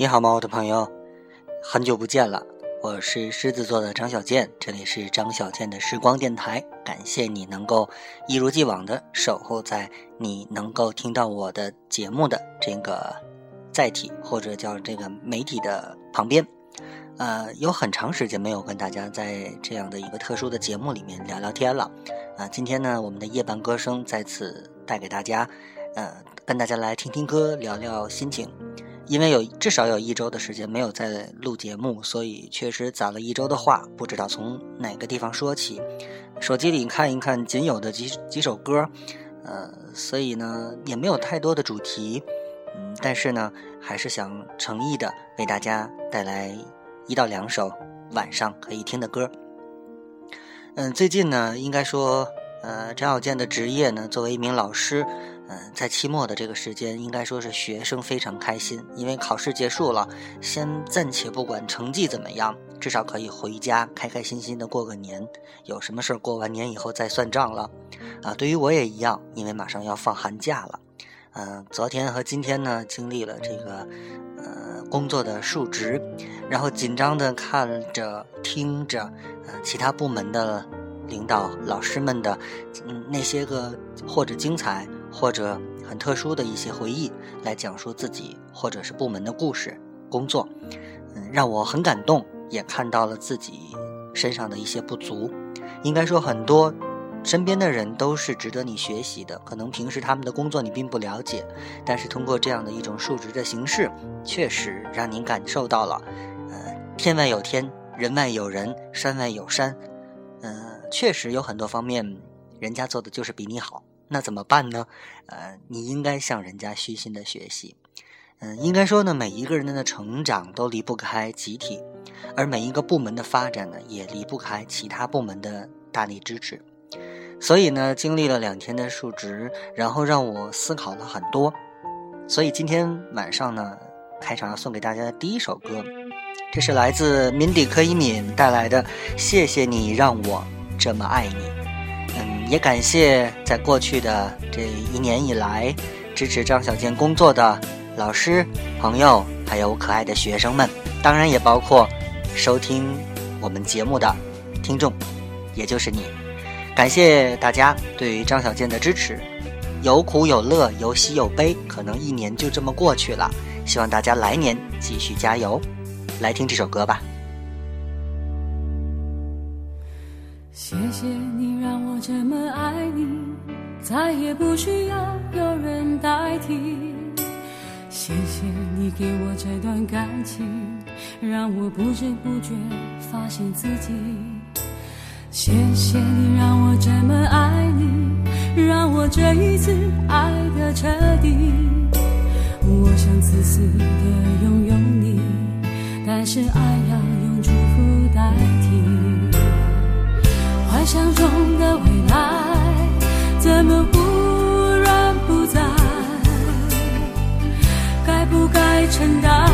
你好吗，我的朋友？很久不见了，我是狮子座的张小健，这里是张小健的时光电台。感谢你能够一如既往的守候在你能够听到我的节目的这个载体或者叫这个媒体的旁边。呃，有很长时间没有跟大家在这样的一个特殊的节目里面聊聊天了。啊，今天呢，我们的夜半歌声再次带给大家，呃，跟大家来听听歌，聊聊心情。因为有至少有一周的时间没有在录节目，所以确实攒了一周的话，不知道从哪个地方说起。手机里看一看仅有的几几首歌，呃，所以呢也没有太多的主题，嗯，但是呢还是想诚意的为大家带来一到两首晚上可以听的歌。嗯，最近呢应该说，呃，张小健的职业呢作为一名老师。嗯，在期末的这个时间，应该说是学生非常开心，因为考试结束了，先暂且不管成绩怎么样，至少可以回家开开心心的过个年。有什么事儿过完年以后再算账了。啊，对于我也一样，因为马上要放寒假了。嗯，昨天和今天呢，经历了这个呃工作的述职，然后紧张的看着听着，呃其他部门的领导老师们的嗯那些个或者精彩。或者很特殊的一些回忆来讲述自己或者是部门的故事、工作，嗯，让我很感动，也看到了自己身上的一些不足。应该说，很多身边的人都是值得你学习的。可能平时他们的工作你并不了解，但是通过这样的一种述职的形式，确实让您感受到了，呃，天外有天，人外有人，山外有山，嗯，确实有很多方面，人家做的就是比你好。那怎么办呢？呃，你应该向人家虚心的学习。嗯，应该说呢，每一个人的成长都离不开集体，而每一个部门的发展呢，也离不开其他部门的大力支持。所以呢，经历了两天的述职，然后让我思考了很多。所以今天晚上呢，开场要送给大家的第一首歌，这是来自敏迪柯以敏带来的《谢谢你让我这么爱你》。也感谢在过去的这一年以来支持张小健工作的老师、朋友，还有可爱的学生们，当然也包括收听我们节目的听众，也就是你。感谢大家对于张小健的支持，有苦有乐，有喜有悲，可能一年就这么过去了。希望大家来年继续加油，来听这首歌吧。这么爱你，再也不需要有人代替。谢谢你给我这段感情，让我不知不觉发现自己。谢谢你让我这么爱你，让我这一次爱的彻底。我想自私的拥有你，但是爱要用祝福代替。幻想中的未来，怎么忽然不在？该不该承担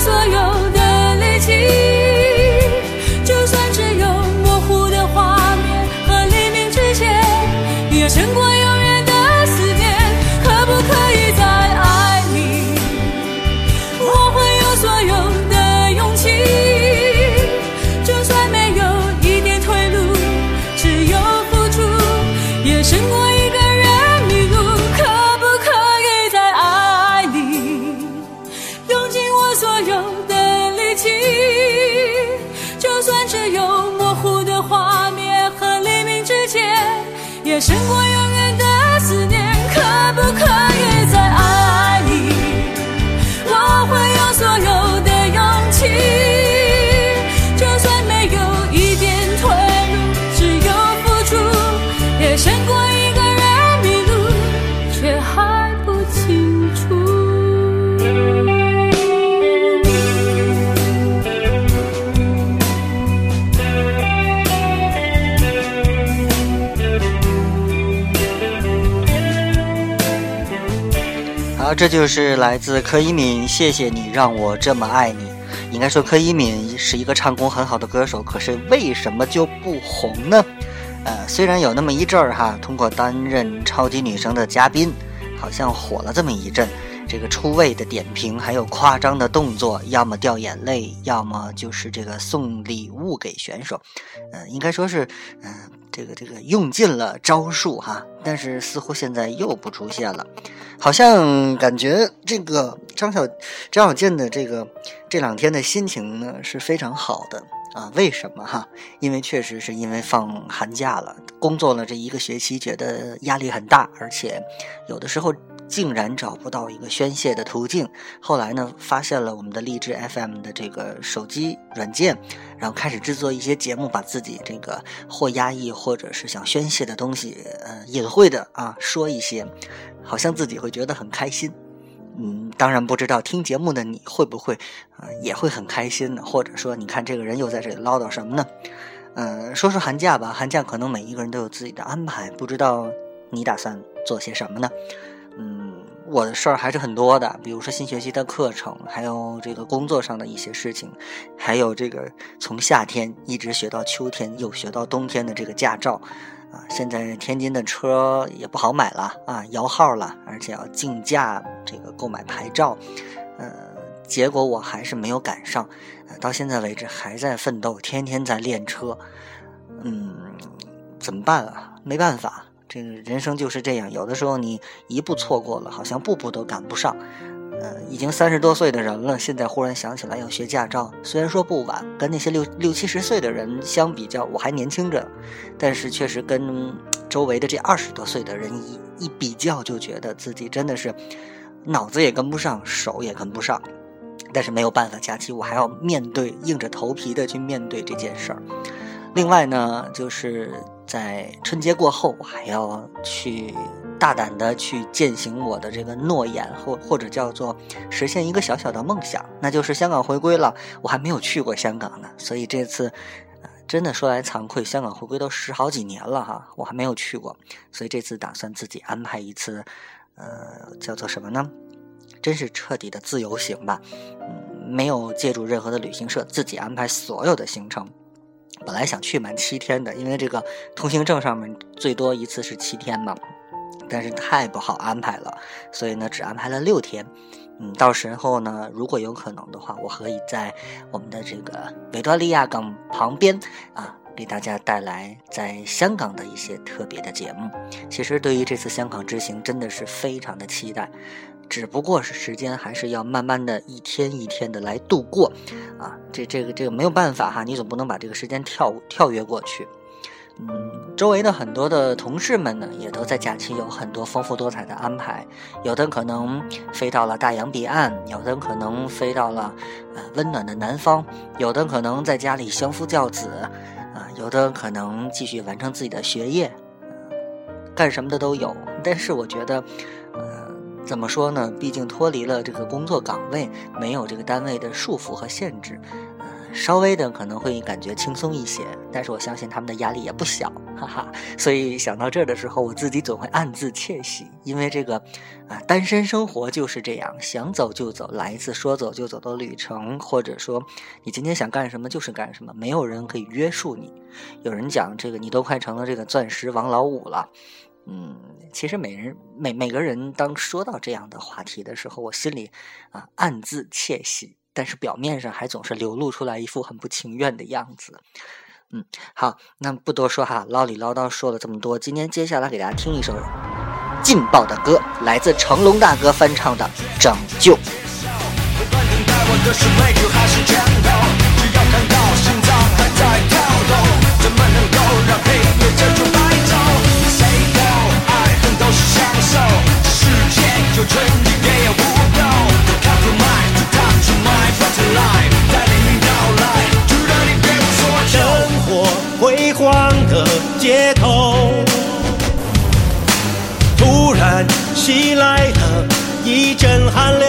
所有好，这就是来自柯以敏，谢谢你让我这么爱你。应该说，柯以敏是一个唱功很好的歌手，可是为什么就不红呢？呃，虽然有那么一阵儿哈，通过担任超级女声的嘉宾，好像火了这么一阵。这个出位的点评，还有夸张的动作，要么掉眼泪，要么就是这个送礼物给选手。呃，应该说是，嗯、这个这个用尽了招数哈，但是似乎现在又不出现了。好像感觉这个张小张小健的这个这两天的心情呢是非常好的啊？为什么哈？因为确实是因为放寒假了，工作了这一个学期，觉得压力很大，而且有的时候竟然找不到一个宣泄的途径。后来呢，发现了我们的荔枝 FM 的这个手机软件，然后开始制作一些节目，把自己这个或压抑或者是想宣泄的东西，呃，隐晦的啊说一些。好像自己会觉得很开心，嗯，当然不知道听节目的你会不会啊、呃、也会很开心呢？或者说，你看这个人又在这里唠叨什么呢？呃，说说寒假吧，寒假可能每一个人都有自己的安排，不知道你打算做些什么呢？我的事儿还是很多的，比如说新学期的课程，还有这个工作上的一些事情，还有这个从夏天一直学到秋天，又学到冬天的这个驾照。啊，现在天津的车也不好买了啊，摇号了，而且要竞价这个购买牌照，呃，结果我还是没有赶上，到现在为止还在奋斗，天天在练车，嗯，怎么办啊？没办法，这个人生就是这样，有的时候你一步错过了，好像步步都赶不上。呃，已经三十多岁的人了，现在忽然想起来要学驾照，虽然说不晚，跟那些六六七十岁的人相比较，我还年轻着，但是确实跟周围的这二十多岁的人一一比较，就觉得自己真的是脑子也跟不上，手也跟不上。但是没有办法，假期我还要面对，硬着头皮的去面对这件事儿。另外呢，就是在春节过后，我还要去。大胆的去践行我的这个诺言，或或者叫做实现一个小小的梦想，那就是香港回归了。我还没有去过香港呢，所以这次，真的说来惭愧，香港回归都十好几年了哈，我还没有去过，所以这次打算自己安排一次，呃，叫做什么呢？真是彻底的自由行吧，嗯，没有借助任何的旅行社，自己安排所有的行程。本来想去满七天的，因为这个通行证上面最多一次是七天嘛。但是太不好安排了，所以呢，只安排了六天。嗯，到时候呢，如果有可能的话，我可以在我们的这个维多利亚港旁边啊，给大家带来在香港的一些特别的节目。其实对于这次香港之行，真的是非常的期待，只不过是时间还是要慢慢的一天一天的来度过啊。这这个这个没有办法哈，你总不能把这个时间跳跳跃过去。嗯，周围的很多的同事们呢，也都在假期有很多丰富多彩的安排。有的可能飞到了大洋彼岸，有的可能飞到了呃温暖的南方，有的可能在家里相夫教子，啊、有的可能继续完成自己的学业，呃、干什么的都有。但是我觉得，怎么说呢？毕竟脱离了这个工作岗位，没有这个单位的束缚和限制，呃，稍微的可能会感觉轻松一些。但是我相信他们的压力也不小，哈哈。所以想到这儿的时候，我自己总会暗自窃喜，因为这个啊，单身生活就是这样，想走就走，来一次说走就走的旅程，或者说你今天想干什么就是干什么，没有人可以约束你。有人讲这个，你都快成了这个钻石王老五了。嗯，其实每人每每个人当说到这样的话题的时候，我心里啊暗自窃喜，但是表面上还总是流露出来一副很不情愿的样子。嗯，好，那不多说哈，唠里唠叨说了这么多，今天接下来给大家听一首劲爆的歌，来自成龙大哥翻唱的《拯救》。生活辉煌的街头突然袭来了一阵寒流，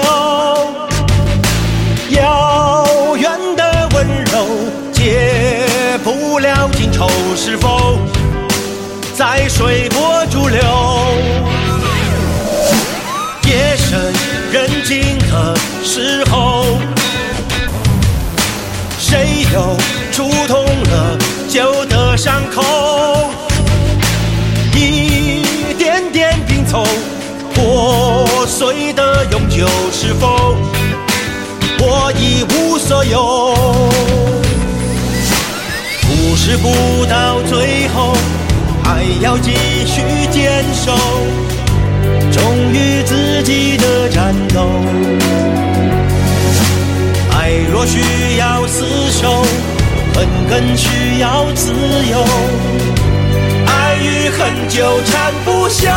遥远的温柔解不了今愁，是否在随碎的永久，是否我一无所有？故事不到最后，还要继续坚守，忠于自己的战斗。爱若需要厮守，恨更需要自由。爱与恨纠缠不休。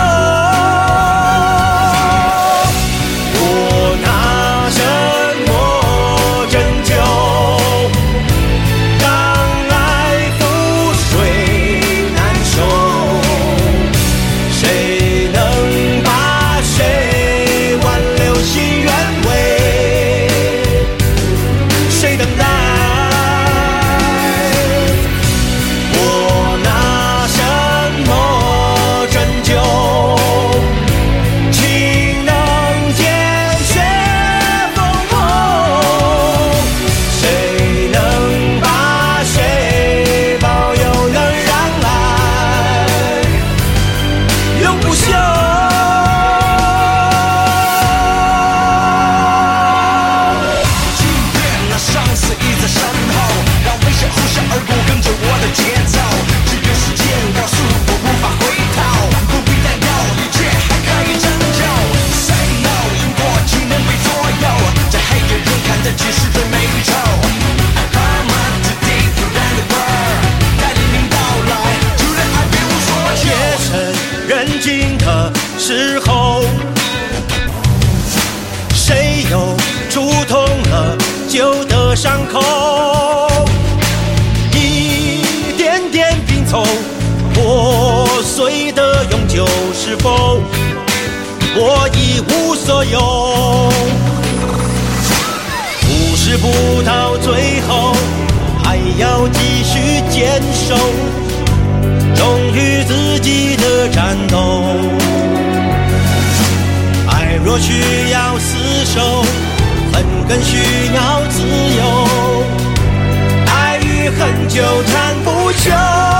后，还要继续坚守，忠于自己的战斗。爱若需要厮守，恨更需要自由，爱与恨纠缠不休。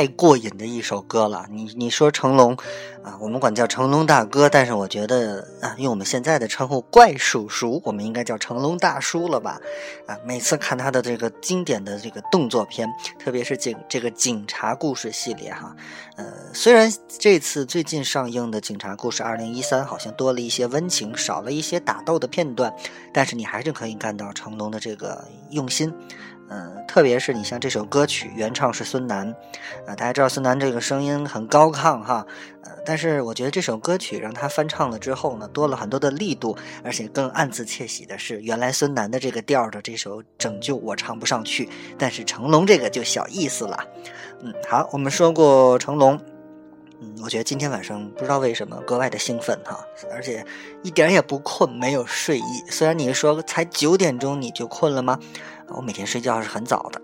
太过瘾的一首歌了。你你说成龙啊，我们管叫成龙大哥，但是我觉得啊，用我们现在的称呼怪叔叔，我们应该叫成龙大叔了吧？啊，每次看他的这个经典的这个动作片，特别是警这个警察故事系列哈，呃，虽然这次最近上映的《警察故事二零一三》好像多了一些温情，少了一些打斗的片段，但是你还是可以看到成龙的这个用心。嗯，特别是你像这首歌曲，原唱是孙楠，呃，大家知道孙楠这个声音很高亢哈，呃，但是我觉得这首歌曲让他翻唱了之后呢，多了很多的力度，而且更暗自窃喜的是，原来孙楠的这个调的这首《拯救》我唱不上去，但是成龙这个就小意思了。嗯，好，我们说过成龙，嗯，我觉得今天晚上不知道为什么格外的兴奋哈，而且一点也不困，没有睡意。虽然你说才九点钟你就困了吗？我每天睡觉是很早的，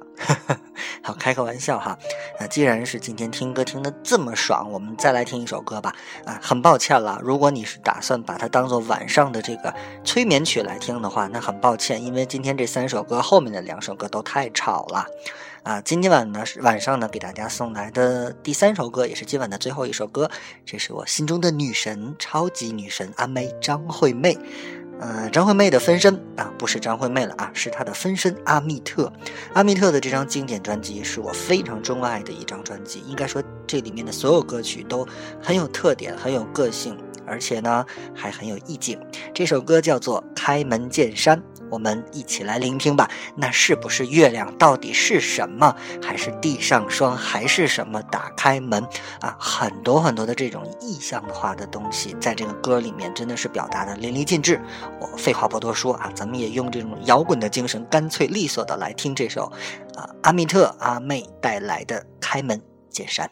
好开个玩笑哈。那，既然是今天听歌听得这么爽，我们再来听一首歌吧。啊，很抱歉了，如果你是打算把它当做晚上的这个催眠曲来听的话，那很抱歉，因为今天这三首歌后面的两首歌都太吵了。啊，今天晚呢是晚上呢给大家送来的第三首歌，也是今晚的最后一首歌，这是我心中的女神，超级女神阿妹张惠妹。呃，张惠妹的分身啊，不是张惠妹了啊，是她的分身阿密特。阿密特的这张经典专辑是我非常钟爱的一张专辑，应该说这里面的所有歌曲都很有特点，很有个性，而且呢还很有意境。这首歌叫做《开门见山》。我们一起来聆听吧。那是不是月亮？到底是什么？还是地上霜？还是什么？打开门啊！很多很多的这种意象化的东西，在这个歌里面真的是表达的淋漓尽致。我废话不多说啊，咱们也用这种摇滚的精神，干脆利索的来听这首啊阿密特阿妹带来的《开门见山》。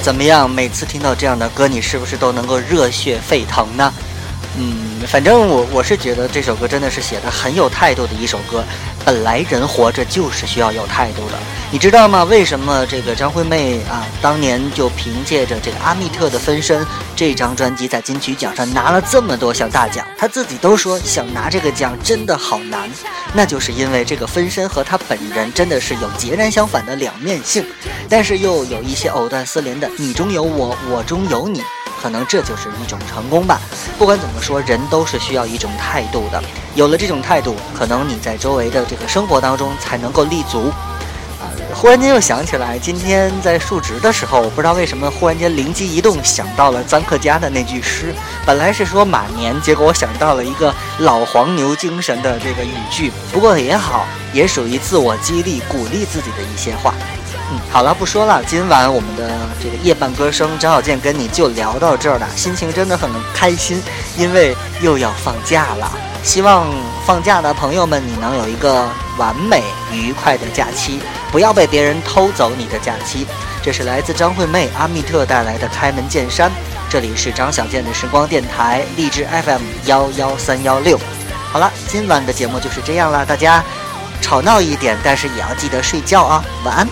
怎么样？每次听到这样的歌，你是不是都能够热血沸腾呢？嗯，反正我我是觉得这首歌真的是写的很有态度的一首歌。本来人活着就是需要有态度的，你知道吗？为什么这个张惠妹啊，当年就凭借着这个阿密特的分身这张专辑，在金曲奖上拿了这么多项大奖？她自己都说想拿这个奖真的好难，那就是因为这个分身和她本人真的是有截然相反的两面性，但是又有一些藕断丝连的你中有我，我中有你。可能这就是一种成功吧。不管怎么说，人都是需要一种态度的。有了这种态度，可能你在周围的这个生活当中才能够立足。啊，忽然间又想起来，今天在述职的时候，我不知道为什么忽然间灵机一动，想到了臧克家的那句诗。本来是说马年，结果我想到了一个老黄牛精神的这个语句。不过也好，也属于自我激励、鼓励自己的一些话。好了，不说了。今晚我们的这个夜半歌声，张小健跟你就聊到这儿了，心情真的很开心，因为又要放假了。希望放假的朋友们，你能有一个完美愉快的假期，不要被别人偷走你的假期。这是来自张惠妹、阿密特带来的《开门见山》。这里是张小健的时光电台，励志 FM 幺幺三幺六。好了，今晚的节目就是这样了，大家吵闹一点，但是也要记得睡觉啊，晚安。